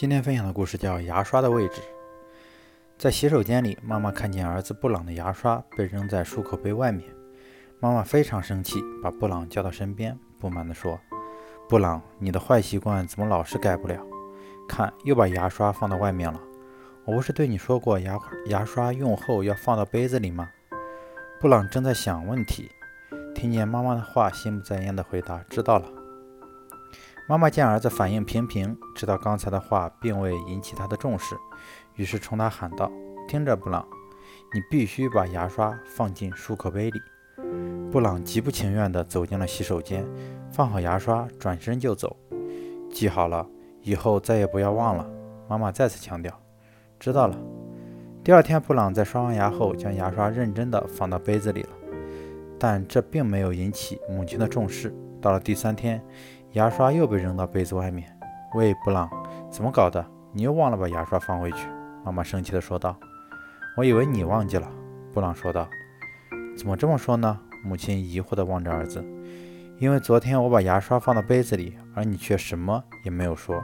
今天分享的故事叫《牙刷的位置》。在洗手间里，妈妈看见儿子布朗的牙刷被扔在漱口杯外面，妈妈非常生气，把布朗叫到身边，不满地说：“布朗，你的坏习惯怎么老是改不了？看，又把牙刷放到外面了。我不是对你说过，牙牙刷用后要放到杯子里吗？”布朗正在想问题，听见妈妈的话，心不在焉地回答：“知道了。”妈妈见儿子反应平平，知道刚才的话并未引起他的重视，于是冲他喊道：“听着，布朗，你必须把牙刷放进漱口杯里。”布朗极不情愿地走进了洗手间，放好牙刷，转身就走。记好了，以后再也不要忘了。妈妈再次强调：“知道了。”第二天，布朗在刷完牙后，将牙刷认真地放到杯子里了，但这并没有引起母亲的重视。到了第三天，牙刷又被扔到杯子外面。喂，布朗，怎么搞的？你又忘了把牙刷放回去？妈妈生气地说道。我以为你忘记了，布朗说道。怎么这么说呢？母亲疑惑地望着儿子。因为昨天我把牙刷放到杯子里，而你却什么也没有说。